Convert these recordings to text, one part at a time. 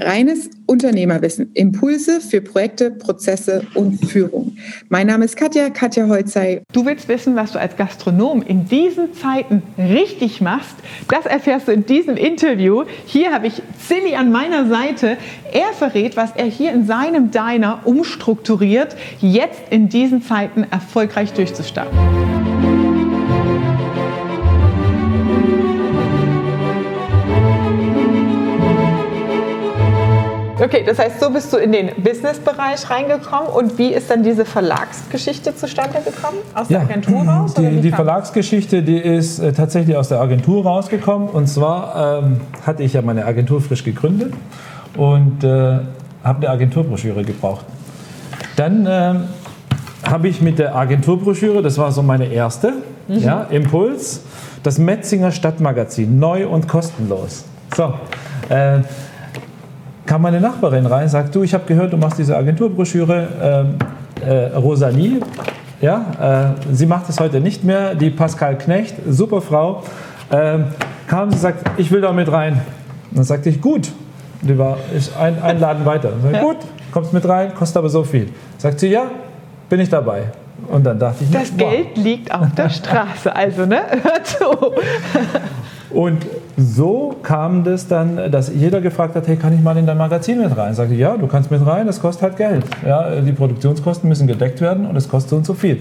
Reines Unternehmerwissen, Impulse für Projekte, Prozesse und Führung. Mein Name ist Katja, Katja Holzei. Du willst wissen, was du als Gastronom in diesen Zeiten richtig machst? Das erfährst du in diesem Interview. Hier habe ich Silly an meiner Seite. Er verrät, was er hier in seinem Diner umstrukturiert, jetzt in diesen Zeiten erfolgreich durchzustarten. Okay, das heißt, so bist du in den Business-Bereich reingekommen und wie ist dann diese Verlagsgeschichte zustande gekommen? Aus der Agentur raus? Die, die Verlagsgeschichte, die ist äh, tatsächlich aus der Agentur rausgekommen und zwar ähm, hatte ich ja meine Agentur frisch gegründet und äh, habe eine Agenturbroschüre gebraucht. Dann äh, habe ich mit der Agenturbroschüre, das war so meine erste, mhm. ja, Impuls, das Metzinger Stadtmagazin, neu und kostenlos. So, äh, kam meine Nachbarin rein, sagt, du, ich habe gehört, du machst diese Agenturbroschüre, ähm, äh, Rosalie, ja, äh, sie macht es heute nicht mehr, die Pascal Knecht, super Frau, äh, kam, sie sagt, ich will da mit rein. Und dann sagte ich, gut, die war ich ein, ein Laden weiter. Sag, ja. Gut, kommst mit rein, kostet aber so viel. Sagt sie, ja, bin ich dabei. Und dann dachte ich, das. Geld liegt auf der Straße, also ne, hört zu. Und so kam das dann, dass jeder gefragt hat, hey, kann ich mal in dein Magazin mit rein? Sagte ich, ja, du kannst mit rein, das kostet halt Geld. Ja, die Produktionskosten müssen gedeckt werden und es kostet so und so viel.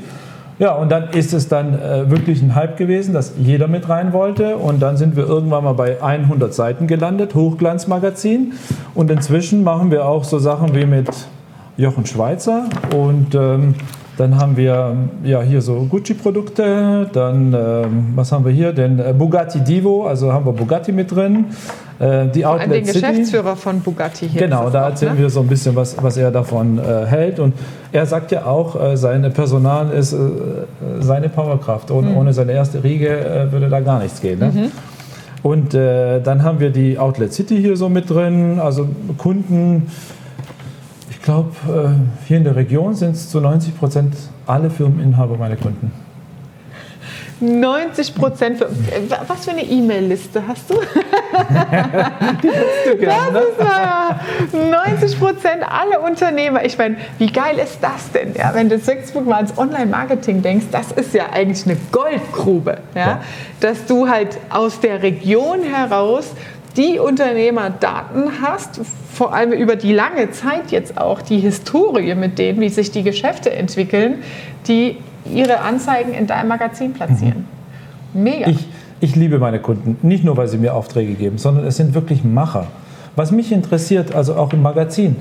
Ja, und dann ist es dann äh, wirklich ein Hype gewesen, dass jeder mit rein wollte. Und dann sind wir irgendwann mal bei 100 Seiten gelandet, Hochglanzmagazin. Und inzwischen machen wir auch so Sachen wie mit Jochen Schweizer und ähm, dann haben wir ja, hier so Gucci-Produkte. Dann, äh, was haben wir hier? Den äh, Bugatti Divo, also haben wir Bugatti mit drin. Äh, die Vor Outlet den City. Geschäftsführer von Bugatti hier. Genau, da erzählen ne? wir so ein bisschen, was, was er davon äh, hält. Und er sagt ja auch, äh, sein Personal ist äh, seine Powerkraft. Und mhm. ohne seine erste Riege würde da gar nichts gehen. Ne? Mhm. Und dann haben wir die Outlet City hier so mit drin, also Kunden ich glaube, äh, hier in der Region sind es zu 90 Prozent alle Firmeninhaber meine Kunden. 90 Prozent. Was für eine E-Mail-Liste hast du? Die du gern, ne? ist, äh, 90 Prozent alle Unternehmer. Ich meine, wie geil ist das denn? Ja, wenn du jetzt mal ans Online-Marketing denkst, das ist ja eigentlich eine Goldgrube. Ja? ja? Dass du halt aus der Region heraus die Unternehmerdaten hast, vor allem über die lange Zeit jetzt auch, die Historie mit denen, wie sich die Geschäfte entwickeln, die ihre Anzeigen in deinem Magazin platzieren. Mhm. Mega. Ich, ich liebe meine Kunden, nicht nur, weil sie mir Aufträge geben, sondern es sind wirklich Macher. Was mich interessiert, also auch im Magazin,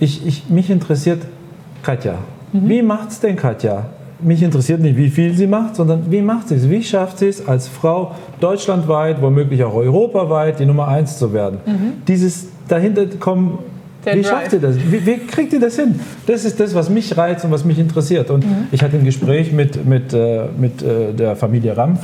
ich, ich, mich interessiert Katja. Mhm. Wie es denn Katja? Mich interessiert nicht, wie viel sie macht, sondern wie macht sie es? Wie schafft sie es als Frau deutschlandweit, womöglich auch europaweit, die Nummer eins zu werden? Mhm. Dieses dahinter kommen, Der wie Drive. schafft sie das? Wie, wie, kriegt sie das hin? Das ist das, was mich reizt und was mich interessiert. Und mhm. ich hatte ein Gespräch mit, mit, äh, mit äh, der Familie Rampf.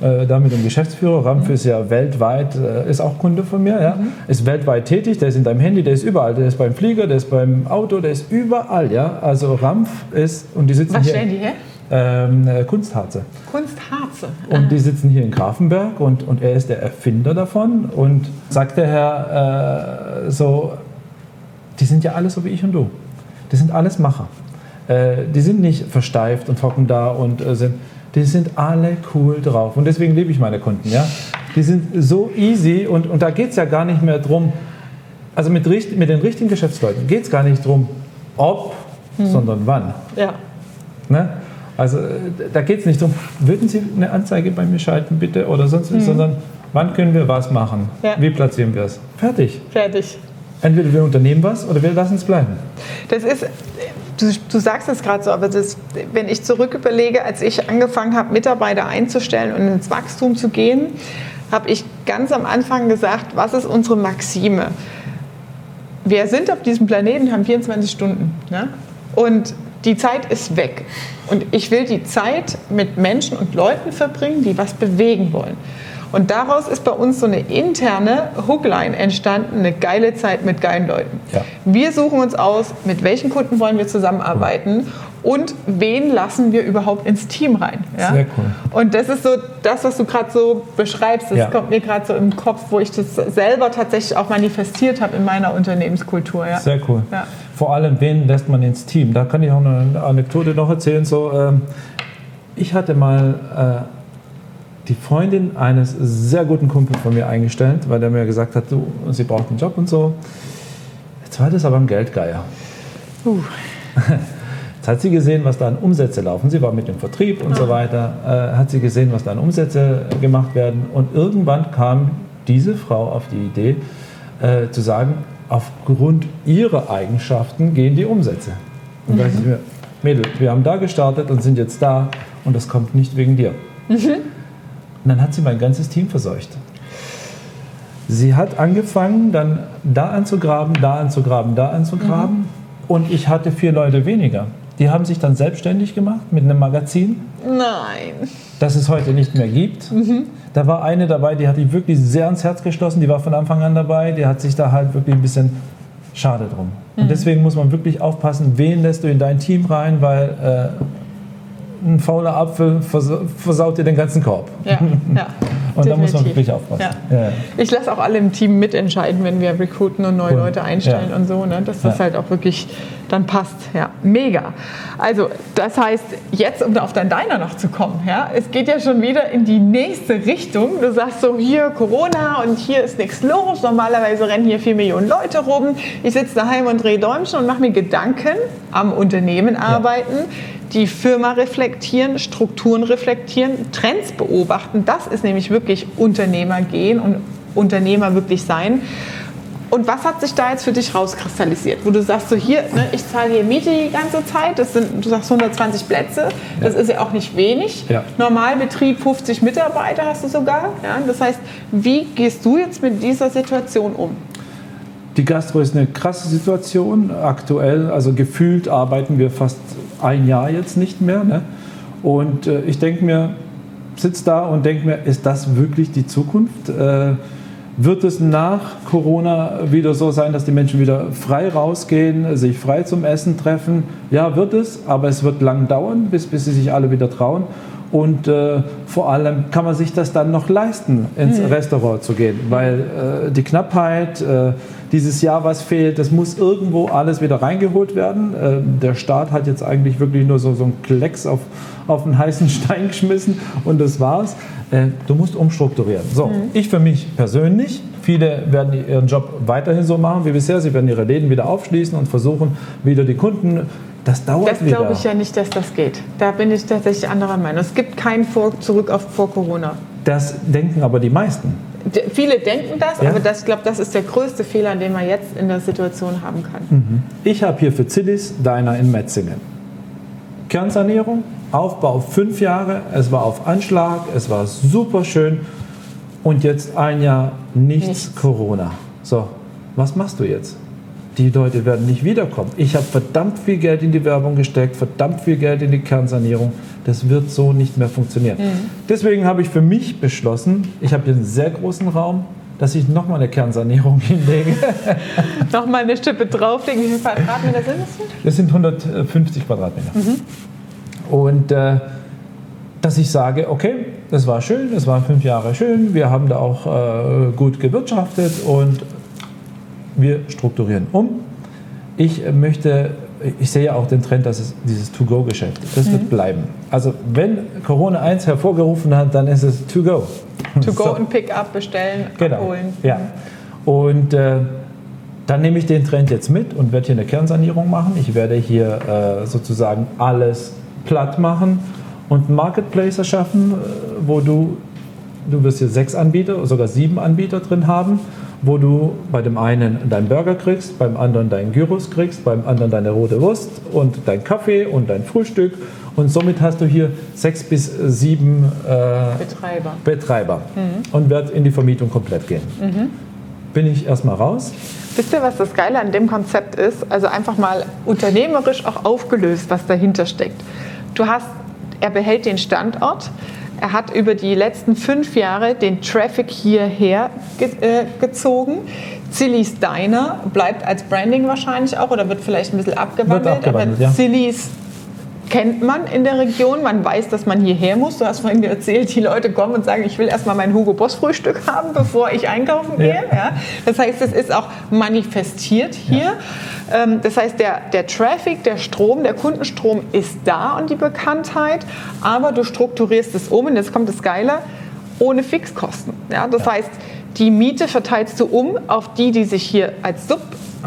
Äh, da mit dem Geschäftsführer. Rampf ist ja weltweit, äh, ist auch Kunde von mir, ja? Mhm. ist weltweit tätig, der ist in deinem Handy, der ist überall, der ist beim Flieger, der ist beim Auto, der ist überall. Ja? Also Rampf ist, und die sitzen Was hier... stellen die her? Ähm, äh, Kunstharze. Kunstharze. Und die sitzen hier in Grafenberg und, und er ist der Erfinder davon und sagt der Herr äh, so, die sind ja alle so wie ich und du. Die sind alles Macher. Äh, die sind nicht versteift und hocken da und äh, sind, die sind alle cool drauf. Und deswegen liebe ich meine Kunden. Ja? Die sind so easy und, und da geht es ja gar nicht mehr drum, also mit, mit den richtigen Geschäftsleuten geht es gar nicht drum, ob, hm. sondern wann. Ja. Ne? Also da geht es nicht darum, würden Sie eine Anzeige bei mir schalten, bitte, oder sonst hm. sondern wann können wir was machen? Ja. Wie platzieren wir es? Fertig. Fertig. Entweder wir unternehmen was oder wir lassen es bleiben. Das ist, Du, du sagst es gerade so, aber das, wenn ich zurück überlege, als ich angefangen habe, Mitarbeiter einzustellen und ins Wachstum zu gehen, habe ich ganz am Anfang gesagt, was ist unsere Maxime? Wir sind auf diesem Planeten, haben 24 Stunden. Ne? Und die Zeit ist weg. Und ich will die Zeit mit Menschen und Leuten verbringen, die was bewegen wollen. Und daraus ist bei uns so eine interne Hookline entstanden, eine geile Zeit mit geilen Leuten. Ja. Wir suchen uns aus, mit welchen Kunden wollen wir zusammenarbeiten und wen lassen wir überhaupt ins Team rein. Ja? Sehr cool. Und das ist so das, was du gerade so beschreibst, das ja. kommt mir gerade so im Kopf, wo ich das selber tatsächlich auch manifestiert habe in meiner Unternehmenskultur. Ja? Sehr cool. Ja. Vor allem, wen lässt man ins Team? Da kann ich auch eine Anekdote noch erzählen. So, ähm, ich hatte mal äh, die Freundin eines sehr guten Kumpels von mir eingestellt, weil der mir gesagt hat, du, sie braucht einen Job und so. Jetzt war das aber ein Geldgeier. Uh. Jetzt hat sie gesehen, was da an Umsätze laufen. Sie war mit dem Vertrieb und so ah. weiter. Äh, hat sie gesehen, was da an Umsätze gemacht werden. Und irgendwann kam diese Frau auf die Idee, äh, zu sagen, aufgrund ihrer Eigenschaften gehen die Umsätze. Und da mhm. ich mir, Mädel, wir haben da gestartet und sind jetzt da und das kommt nicht wegen dir. Mhm. Und dann hat sie mein ganzes Team verseucht. Sie hat angefangen, dann da anzugraben, da anzugraben, da anzugraben. Mhm. Und ich hatte vier Leute weniger. Die haben sich dann selbstständig gemacht mit einem Magazin. Nein. Das es heute nicht mehr gibt. Mhm. Da war eine dabei, die hat die wirklich sehr ans Herz geschlossen. Die war von Anfang an dabei. Die hat sich da halt wirklich ein bisschen schade drum. Mhm. Und deswegen muss man wirklich aufpassen, wen lässt du in dein Team rein, weil äh, ein fauler Apfel versaut dir den ganzen Korb. Ja, ja. Und da muss man wirklich aufpassen. Ja. Ja. Ich lasse auch alle im Team mitentscheiden, wenn wir recruiten und neue cool. Leute einstellen ja. und so, ne? dass das halt auch wirklich dann passt. Ja, mega. Also das heißt, jetzt, um auf dein Diner noch zu kommen, ja, es geht ja schon wieder in die nächste Richtung. Du sagst so, hier Corona und hier ist nichts los. Normalerweise rennen hier vier Millionen Leute rum. Ich sitze daheim und drehe Däumchen und mache mir Gedanken am Unternehmen arbeiten die Firma reflektieren, Strukturen reflektieren, Trends beobachten. Das ist nämlich wirklich Unternehmer gehen und Unternehmer wirklich sein. Und was hat sich da jetzt für dich rauskristallisiert? Wo du sagst, so hier, ne, ich zahle hier Miete die ganze Zeit, das sind, du sagst 120 Plätze, das ja. ist ja auch nicht wenig. Ja. Normalbetrieb 50 Mitarbeiter hast du sogar. Ja? Das heißt, wie gehst du jetzt mit dieser Situation um? Die Gastro ist eine krasse Situation aktuell. Also gefühlt arbeiten wir fast ein Jahr jetzt nicht mehr. Ne? Und äh, ich denke mir, sitze da und denke mir, ist das wirklich die Zukunft? Äh, wird es nach Corona wieder so sein, dass die Menschen wieder frei rausgehen, sich frei zum Essen treffen? Ja, wird es, aber es wird lang dauern, bis, bis sie sich alle wieder trauen. Und äh, vor allem kann man sich das dann noch leisten, ins mhm. Restaurant zu gehen, weil äh, die Knappheit, äh, dieses Jahr was fehlt, das muss irgendwo alles wieder reingeholt werden. Äh, der Staat hat jetzt eigentlich wirklich nur so, so einen Klecks auf, auf einen heißen Stein geschmissen und das war's. Äh, du musst umstrukturieren. So, mhm. ich für mich persönlich, viele werden ihren Job weiterhin so machen wie bisher. Sie werden ihre Läden wieder aufschließen und versuchen, wieder die Kunden das dauert Das glaube ich ja nicht, dass das geht. Da bin ich tatsächlich anderer Meinung. Es gibt kein vor, Zurück auf vor Corona. Das denken aber die meisten. De, viele denken das, ja? aber das, ich glaube, das ist der größte Fehler, den man jetzt in der Situation haben kann. Mhm. Ich habe hier für Zillis Deiner in Metzingen. Kernsanierung, Aufbau fünf Jahre, es war auf Anschlag, es war super schön und jetzt ein Jahr nichts, nichts. Corona. So, was machst du jetzt? Die Leute werden nicht wiederkommen. Ich habe verdammt viel Geld in die Werbung gesteckt, verdammt viel Geld in die Kernsanierung. Das wird so nicht mehr funktionieren. Mhm. Deswegen habe ich für mich beschlossen, ich habe hier einen sehr großen Raum, dass ich nochmal eine Kernsanierung hinlege. nochmal eine Stippe drauflegen. Wie viele Quadratmeter sind das? Das sind 150 Quadratmeter. Mhm. Und äh, dass ich sage, okay, das war schön, das waren fünf Jahre schön, wir haben da auch äh, gut gewirtschaftet und wir strukturieren um. Ich möchte, ich sehe auch den Trend, dass es dieses To-Go-Geschäft, das mhm. wird bleiben. Also wenn Corona 1 hervorgerufen hat, dann ist es To-Go. To-Go so. und Pick-up bestellen, genau. abholen. Ja. Und äh, dann nehme ich den Trend jetzt mit und werde hier eine Kernsanierung machen. Ich werde hier äh, sozusagen alles platt machen und einen Marketplace erschaffen, äh, wo du, du wirst hier sechs Anbieter, sogar sieben Anbieter drin haben wo du bei dem einen deinen Burger kriegst, beim anderen deinen Gyros kriegst, beim anderen deine rote Wurst und dein Kaffee und dein Frühstück. Und somit hast du hier sechs bis sieben äh, Betreiber, Betreiber mhm. und wird in die Vermietung komplett gehen. Mhm. Bin ich erstmal raus. Wisst ihr, was das Geile an dem Konzept ist? Also einfach mal unternehmerisch auch aufgelöst, was dahinter steckt. Du hast, er behält den Standort, Er hat über die letzten fünf Jahre den Traffic hierher ge äh, gezogen. Zillys Diner bleibt als Branding wahrscheinlich auch oder wird vielleicht ein bisschen abgewandelt. abgewandelt aber ja. Zillys kennt man in der Region, man weiß, dass man hierher muss. Du hast vorhin erzählt, die Leute kommen und sagen, ich will erstmal mein Hugo Boss Frühstück haben, bevor ich einkaufen gehe. Ja. Ja. Das heißt, es ist auch manifestiert hier. Ja. Ähm, das heißt, der, der Traffic, der Strom, der Kundenstrom ist da und die Bekanntheit, aber du strukturierst es um und jetzt kommt das Geile, ohne Fixkosten. Ja, das heißt, die Miete verteilst du um auf die, die sich hier als Sub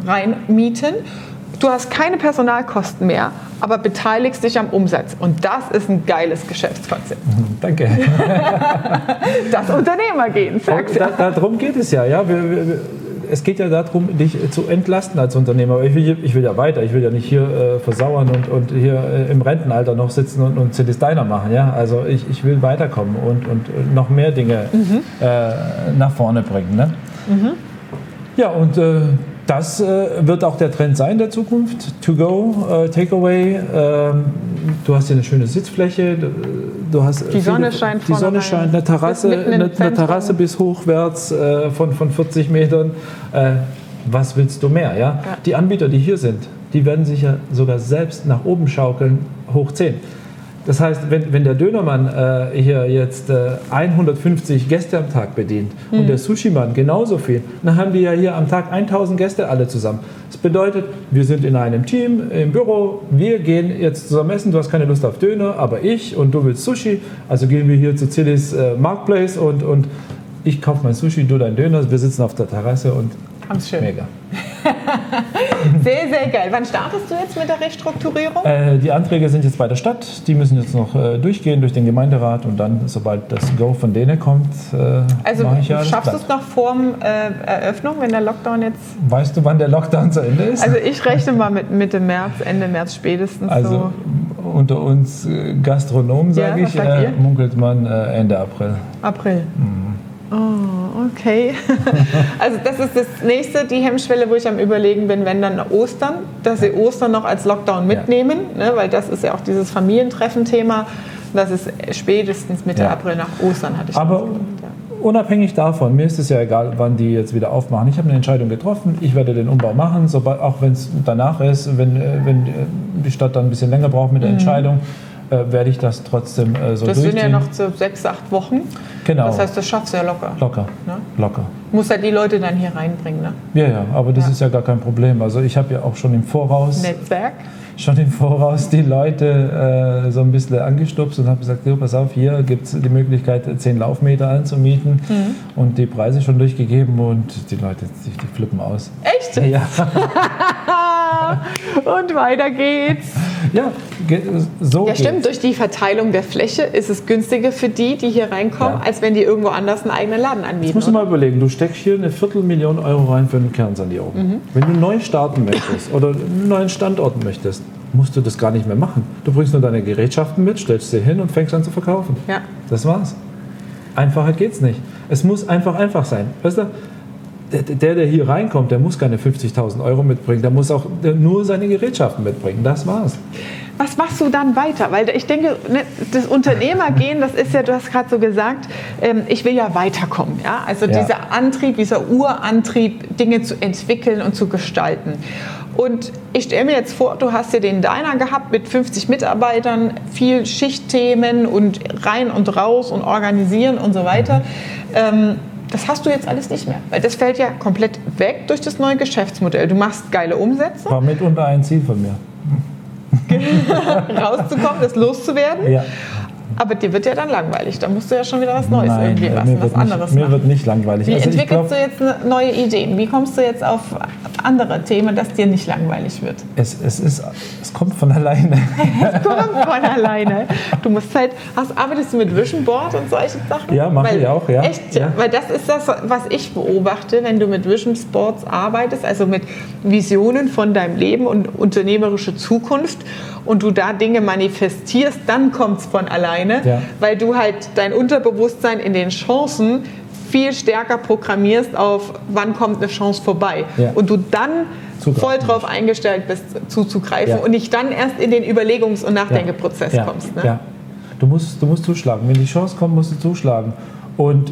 reinmieten Du hast keine Personalkosten mehr, aber beteiligst dich am Umsatz. Und das ist ein geiles Geschäftskonzept. Danke. das Unternehmergehen, sagst da, Darum geht es ja. ja wir, wir, es geht ja darum, dich zu entlasten als Unternehmer. Ich will, ich will ja weiter. Ich will ja nicht hier äh, versauern und, und hier äh, im Rentenalter noch sitzen und, und Cities Diner machen. Ja? Also ich, ich will weiterkommen und, und noch mehr Dinge mhm. äh, nach vorne bringen. Ne? Mhm. Ja, und äh, das äh, wird auch der Trend sein der Zukunft. To go, äh, Takeaway. Ähm, du hast hier eine schöne Sitzfläche. Du hast die Sonne viele, scheint Die Sonne scheint. Eine Terrasse, eine, eine, Terrasse bis hochwärts äh, von, von 40 Metern. Äh, was willst du mehr? Ja? ja? Die Anbieter, die hier sind, die werden sich ja sogar selbst nach oben schaukeln, hoch 10. Das heißt, wenn, wenn der Dönermann äh, hier jetzt äh, 150 Gäste am Tag bedient mhm. und der Sushi-Mann genauso viel, dann haben wir ja hier am Tag 1000 Gäste alle zusammen. Das bedeutet, wir sind in einem Team im Büro, wir gehen jetzt zusammen essen, du hast keine Lust auf Döner, aber ich und du willst Sushi, also gehen wir hier zu Zillis äh, Marketplace und, und ich kaufe mein Sushi, du dein Döner, wir sitzen auf der Terrasse und Haben's schön. Mega. sehr, sehr geil. Wann startest du jetzt mit der Restrukturierung? Äh, die Anträge sind jetzt bei der Stadt. Die müssen jetzt noch äh, durchgehen durch den Gemeinderat und dann, sobald das Go von denen kommt, äh, also ich ja schaffst du es noch vor der äh, Eröffnung, wenn der Lockdown jetzt? Weißt du, wann der Lockdown zu Ende ist? Also ich rechne mal mit Mitte März, Ende März spätestens. Also so. unter uns äh, Gastronomen, sage ja, ich, äh, munkelt man Ende April. April. Mhm. Oh, okay. also das ist das nächste, die Hemmschwelle, wo ich am überlegen bin, wenn dann Ostern, dass sie Ostern noch als Lockdown mitnehmen, ja. ne, weil das ist ja auch dieses Familientreffen-Thema. Das ist spätestens Mitte ja. April nach Ostern, hatte ich Aber ja. unabhängig davon, mir ist es ja egal, wann die jetzt wieder aufmachen. Ich habe eine Entscheidung getroffen, ich werde den Umbau machen, sobald, auch wenn es danach ist, wenn, äh, wenn die Stadt dann ein bisschen länger braucht mit der mhm. Entscheidung äh, werde ich das trotzdem äh, so Das sind ja noch so sechs, acht Wochen. Genau. Das heißt, das schaffst du ja locker. Locker. Ne? Locker. Muss ja die Leute dann hier reinbringen, ne? Ja, ja, aber das ja. ist ja gar kein Problem. Also ich habe ja auch schon im Voraus. Netzwerk? Schon im Voraus die Leute äh, so ein bisschen angestupst und habe gesagt, so, pass auf, hier gibt es die Möglichkeit, zehn Laufmeter anzumieten mhm. und die Preise schon durchgegeben und die Leute, die, die flippen aus. Echt? Ja. und weiter geht's. Ja, so. Ja, stimmt. Geht's. Durch die Verteilung der Fläche ist es günstiger für die, die hier reinkommen, ja. als wenn die irgendwo anders einen eigenen Laden anbieten. Jetzt musst du mal überlegen, du steckst hier eine Viertelmillion Euro rein für eine Kernsanierung. Mhm. Wenn du neu starten möchtest oder einen neuen Standort möchtest, musst du das gar nicht mehr machen. Du bringst nur deine Gerätschaften mit, stellst sie hin und fängst an zu verkaufen. Ja. Das war's. Einfacher geht's nicht. Es muss einfach einfach sein. Weißt du, der, der hier reinkommt, der muss keine 50.000 Euro mitbringen, der muss auch nur seine Gerätschaften mitbringen. Das war's. Was machst du dann weiter? Weil ich denke, ne, das Unternehmergehen, das ist ja, du hast gerade so gesagt, ähm, ich will ja weiterkommen. Ja? Also ja. dieser Antrieb, dieser Urantrieb, Dinge zu entwickeln und zu gestalten. Und ich stelle mir jetzt vor, du hast ja den Diner gehabt mit 50 Mitarbeitern, viel Schichtthemen und rein und raus und organisieren und so weiter. Ähm, das hast du jetzt alles nicht mehr, weil das fällt ja komplett weg durch das neue Geschäftsmodell. Du machst geile Umsätze. War mitunter ein Ziel von mir. Rauszukommen, das loszuwerden. Ja. Aber dir wird ja dann langweilig. Da musst du ja schon wieder was Neues Nein, irgendwie lassen, was anderes nicht, Mir wird nicht langweilig. Wie also entwickelst glaub, du jetzt neue Ideen? Wie kommst du jetzt auf andere Themen, dass dir nicht langweilig wird? Es, es, ist, es kommt von alleine. es kommt von alleine. Du musst halt, hast, arbeitest du mit Vision Board und solche Sachen? Ja, mache ich auch, ja. Echt? Ja. Weil das ist das, was ich beobachte, wenn du mit Vision Boards arbeitest, also mit Visionen von deinem Leben und unternehmerische Zukunft und du da Dinge manifestierst, dann kommt es von alleine, ja. weil du halt dein Unterbewusstsein in den Chancen viel stärker programmierst auf, wann kommt eine Chance vorbei. Ja. Und du dann voll drauf eingestellt bist, zuzugreifen ja. und nicht dann erst in den Überlegungs- und Nachdenkeprozess kommst. Ne? Du musst, du musst zuschlagen. Wenn die Chance kommt, musst du zuschlagen. Und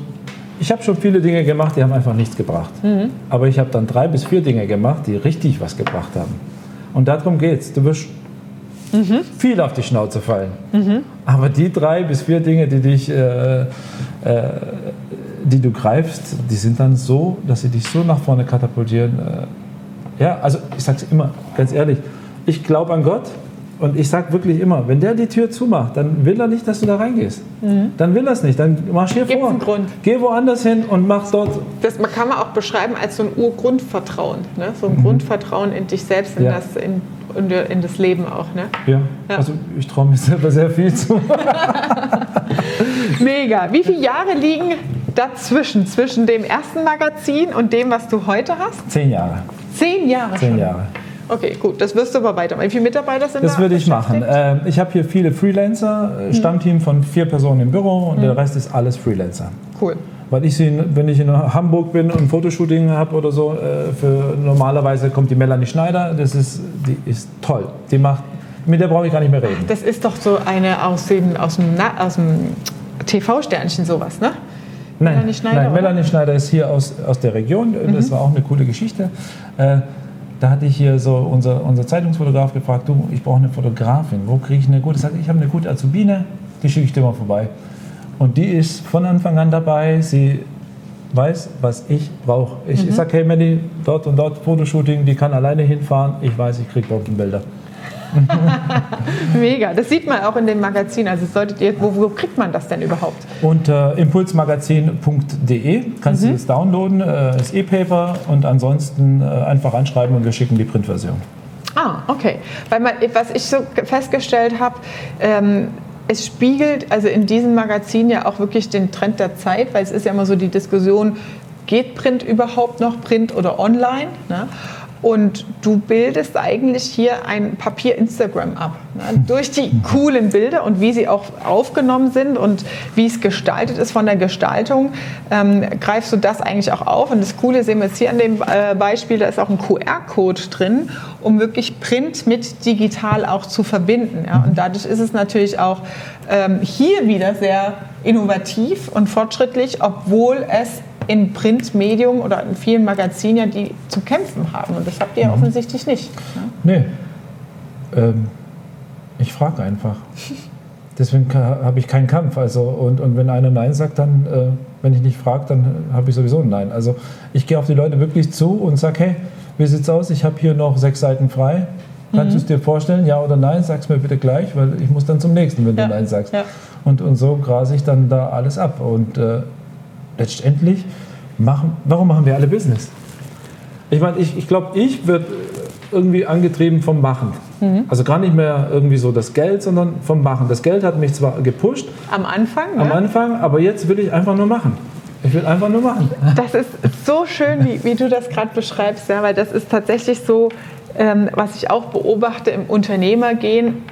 ich habe schon viele Dinge gemacht, die haben einfach nichts gebracht. Mhm. Aber ich habe dann drei bis vier Dinge gemacht, die richtig was gebracht haben. Und darum geht's. Du wirst mhm. viel auf die Schnauze fallen. Mhm. Aber die drei bis vier Dinge, die dich, äh, äh, die du greifst, die sind dann so, dass sie dich so nach vorne katapultieren. Äh, ja, also ich sage es immer, ganz ehrlich, ich glaube an Gott. Und ich sage wirklich immer, wenn der die Tür zumacht, dann will er nicht, dass du da reingehst. Mhm. Dann will er es nicht. Dann marschier Gibt's vor. Einen Grund. Geh woanders hin und mach dort. Das kann man auch beschreiben als so ein Urgrundvertrauen. Ne? So ein mhm. Grundvertrauen in dich selbst, in, ja. das, in, in, das Leben auch. Ne? Ja. ja. also ich traue mir selber sehr viel zu. Mega. Wie viele Jahre liegen dazwischen, zwischen dem ersten Magazin und dem, was du heute hast? Zehn Jahre. Zehn Jahre Zehn schon. Jahre. Okay, gut, das wirst du aber weitermachen. Wie viele Mitarbeiter sind das da? Das würde ich machen. Äh, ich habe hier viele Freelancer, mhm. Stammteam von vier Personen im Büro und mhm. der Rest ist alles Freelancer. Cool. Weil ich sie, wenn ich in Hamburg bin und ein Fotoshooting habe oder so, äh, für normalerweise kommt die Melanie Schneider, das ist, die ist toll. Die macht, mit der brauche ich gar nicht mehr reden. Das ist doch so eine aus dem, aus dem, aus dem TV-Sternchen sowas, ne? Nein, Melanie Schneider, nein, Melanie Schneider ist hier aus, aus der Region. Das mhm. war auch eine coole Geschichte. Äh, da hatte ich hier so unser, unser Zeitungsfotograf gefragt, du, ich brauche eine Fotografin, wo kriege ich eine gute? Ich sage, ich habe eine gute Azubine, die schicke ich dir mal vorbei. Und die ist von Anfang an dabei, sie weiß, was ich brauche. Ich mhm. sage, hey Melly, dort und dort Fotoshooting, die kann alleine hinfahren, ich weiß, ich kriege Bilder. Mega, das sieht man auch in dem Magazin. Also solltet ihr, wo, wo kriegt man das denn überhaupt? Unter impulsmagazin.de kannst mhm. du das downloaden, äh, das E-Paper und ansonsten äh, einfach anschreiben und wir schicken die Printversion. Ah, okay. Weil man, was ich so festgestellt habe, ähm, es spiegelt also in diesem Magazin ja auch wirklich den Trend der Zeit, weil es ist ja immer so die Diskussion, geht Print überhaupt noch, Print oder online? Ne? Und du bildest eigentlich hier ein Papier-Instagram ab. Ne? Durch die coolen Bilder und wie sie auch aufgenommen sind und wie es gestaltet ist von der Gestaltung, ähm, greifst du das eigentlich auch auf. Und das Coole sehen wir jetzt hier an dem äh, Beispiel, da ist auch ein QR-Code drin, um wirklich Print mit digital auch zu verbinden. Ja? Und dadurch ist es natürlich auch ähm, hier wieder sehr innovativ und fortschrittlich, obwohl es in Printmedium oder in vielen Magazinen ja, die zu kämpfen haben. Und das habt ihr ja mhm. offensichtlich nicht. Ne? Nee. Ähm, ich frage einfach. Deswegen habe ich keinen Kampf. Also, und, und wenn einer Nein sagt, dann, äh, wenn ich nicht frage, dann habe ich sowieso ein Nein. Also ich gehe auf die Leute wirklich zu und sage, hey, wie sieht's aus? Ich habe hier noch sechs Seiten frei. Kannst mhm. du es dir vorstellen, ja oder nein? Sag es mir bitte gleich, weil ich muss dann zum nächsten, wenn ja. du Nein sagst. Ja. Und, und so grase ich dann da alles ab. Und äh, letztendlich, machen, warum machen wir alle Business? Ich meine, ich, ich glaube, ich werde irgendwie angetrieben vom Machen. Mhm. Also gar nicht mehr irgendwie so das Geld, sondern vom Machen. Das Geld hat mich zwar gepusht. Am Anfang? Am ja. Anfang, aber jetzt will ich einfach nur machen. Ich will einfach nur machen. Das ist so schön, wie, wie du das gerade beschreibst, ja, weil das ist tatsächlich so, ähm, was ich auch beobachte im Unternehmergehen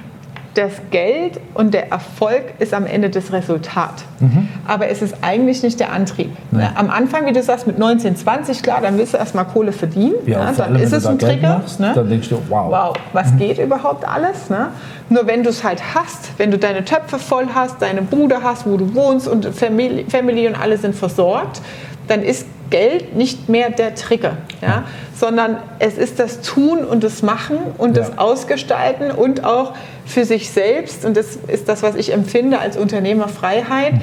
das Geld und der Erfolg ist am Ende das Resultat. Mhm. Aber es ist eigentlich nicht der Antrieb. Nee. Am Anfang, wie du sagst, mit 19, 20, klar, dann willst du erstmal Kohle verdienen. Ja, ja, dann allem, ist es ein Trigger. Machst, ne? Dann denkst du, wow. Wow, was mhm. geht überhaupt alles? Ne? Nur wenn du es halt hast, wenn du deine Töpfe voll hast, deine Bude hast, wo du wohnst und Family, Family und alle sind versorgt, dann ist Geld nicht mehr der Trigger, ja, sondern es ist das Tun und das Machen und das Ausgestalten und auch für sich selbst, und das ist das, was ich empfinde als Unternehmerfreiheit, mhm.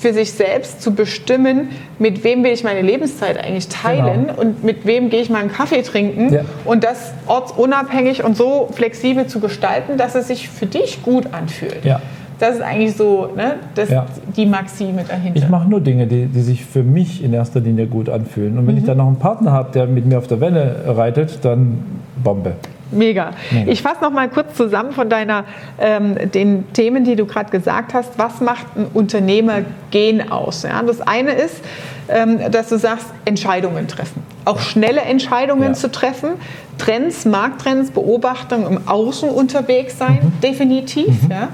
Für sich selbst zu bestimmen, mit wem will ich meine Lebenszeit eigentlich teilen genau. und mit wem gehe ich mal einen Kaffee trinken ja. und das ortsunabhängig und so flexibel zu gestalten, dass es sich für dich gut anfühlt. Ja. Das ist eigentlich so ne, das, ja. die Maxime dahinter. Ich mache nur Dinge, die, die, sich für mich in erster Linie gut anfühlen. Und wenn mhm. ich dann noch einen Partner habe, der mit mir auf der Welle reitet, dann Bombe. Mega. Mega. Ich fasse noch mal kurz zusammen von deiner, ähm, den Themen, die du gerade gesagt hast. Was macht ein Unternehmergehen aus? Ja, das eine ist, dass du sagst, Entscheidungen treffen. Auch schnelle Entscheidungen ja. zu treffen. Trends, Markttrends, Beobachtungen im Außen unterwegs sein, mhm. definitiv. Mhm. Ja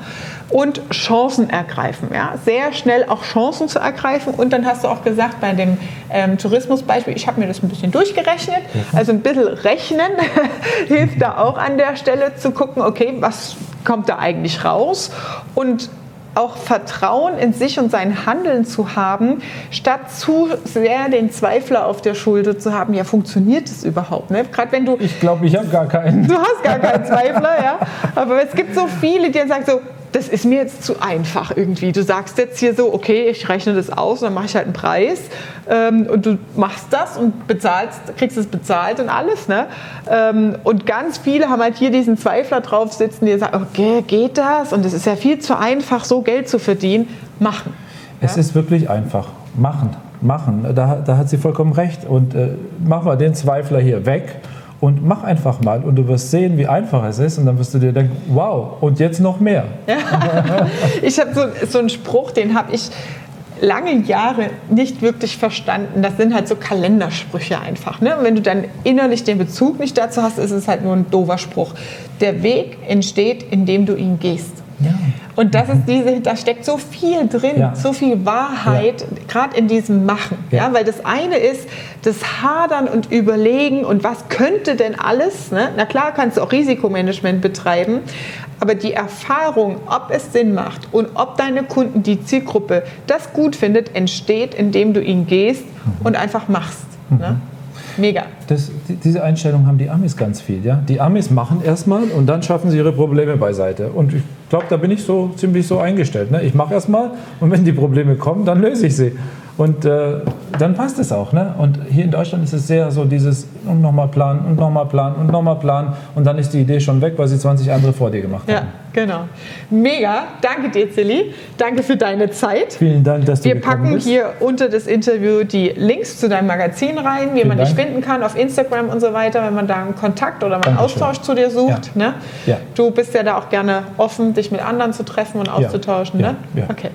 und Chancen ergreifen. Ja? Sehr schnell auch Chancen zu ergreifen. Und dann hast du auch gesagt, bei dem ähm, Tourismusbeispiel, ich habe mir das ein bisschen durchgerechnet. Mhm. Also ein bisschen rechnen hilft da auch an der Stelle zu gucken, okay, was kommt da eigentlich raus? Und auch Vertrauen in sich und sein Handeln zu haben, statt zu sehr den Zweifler auf der Schulter zu haben, ja, funktioniert das überhaupt? Ne? Gerade wenn du. Ich glaube, ich habe gar keinen. Du hast gar keinen Zweifler, ja. Aber es gibt so viele, die dann sagen so, das ist mir jetzt zu einfach irgendwie. Du sagst jetzt hier so, okay, ich rechne das aus, dann mache ich halt einen Preis ähm, und du machst das und bezahlst, kriegst es bezahlt und alles. Ne? Ähm, und ganz viele haben halt hier diesen Zweifler drauf sitzen, die sagen, okay, geht das? Und es ist ja viel zu einfach, so Geld zu verdienen. Machen. Es ja? ist wirklich einfach. Machen, machen. Da, da hat sie vollkommen recht. Und äh, machen wir den Zweifler hier weg und mach einfach mal und du wirst sehen, wie einfach es ist und dann wirst du dir denken, wow, und jetzt noch mehr. Ja. ich habe so, so einen Spruch, den habe ich lange Jahre nicht wirklich verstanden. Das sind halt so Kalendersprüche einfach. Ne? Und wenn du dann innerlich den Bezug nicht dazu hast, ist es halt nur ein doofer Spruch. Der Weg entsteht, indem du ihn gehst. Ja. Und das ist diese, da steckt so viel drin, ja. so viel Wahrheit, ja. gerade in diesem Machen. Ja. weil das eine ist das Hadern und Überlegen und was könnte denn alles. Ne? Na klar kannst du auch Risikomanagement betreiben, aber die Erfahrung, ob es Sinn macht und ob deine Kunden, die Zielgruppe das gut findet, entsteht, indem du ihn gehst mhm. und einfach machst. Mhm. Ne? Mega. Das, diese Einstellung haben die Amis ganz viel. Ja? Die Amis machen erstmal und dann schaffen sie ihre Probleme beiseite. Und ich glaube, da bin ich so ziemlich so eingestellt. Ne? Ich mache erstmal und wenn die Probleme kommen, dann löse ich sie. Und äh, dann passt es auch. Ne? Und hier in Deutschland ist es sehr so dieses und nochmal planen und nochmal planen und nochmal planen. Und dann ist die Idee schon weg, weil sie 20 andere vor dir gemacht ja, haben. Ja, genau. Mega. Danke dir, Silly. Danke für deine Zeit. Vielen Dank, dass du Wir packen bist. hier unter das Interview die Links zu deinem Magazin rein, wie Vielen man dich finden kann auf Instagram und so weiter, wenn man da einen Kontakt oder einen Austausch zu dir sucht. Ja. Ne? Ja. Du bist ja da auch gerne offen, dich mit anderen zu treffen und auszutauschen. Ne? Okay.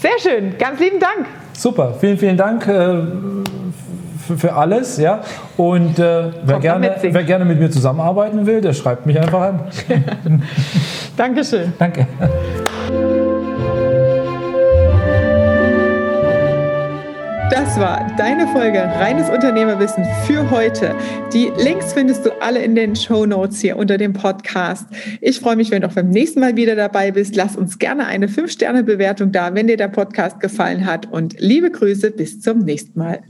Sehr schön. Ganz lieben Dank. Super, vielen, vielen Dank äh, für, alles. Ja? Und äh, wer, gerne, wer gerne mit mir zusammenarbeiten will, der schreibt mich einfach an. Dankeschön. Danke. Das war deine Folge Reines Unternehmerwissen für heute. Die Links findest du alle in den Show Notes hier unter dem Podcast. Ich freue mich, wenn du auch beim nächsten Mal wieder dabei bist. Lass uns gerne eine 5-Sterne-Bewertung da, wenn dir der Podcast gefallen hat. Und liebe Grüße, bis zum nächsten Mal.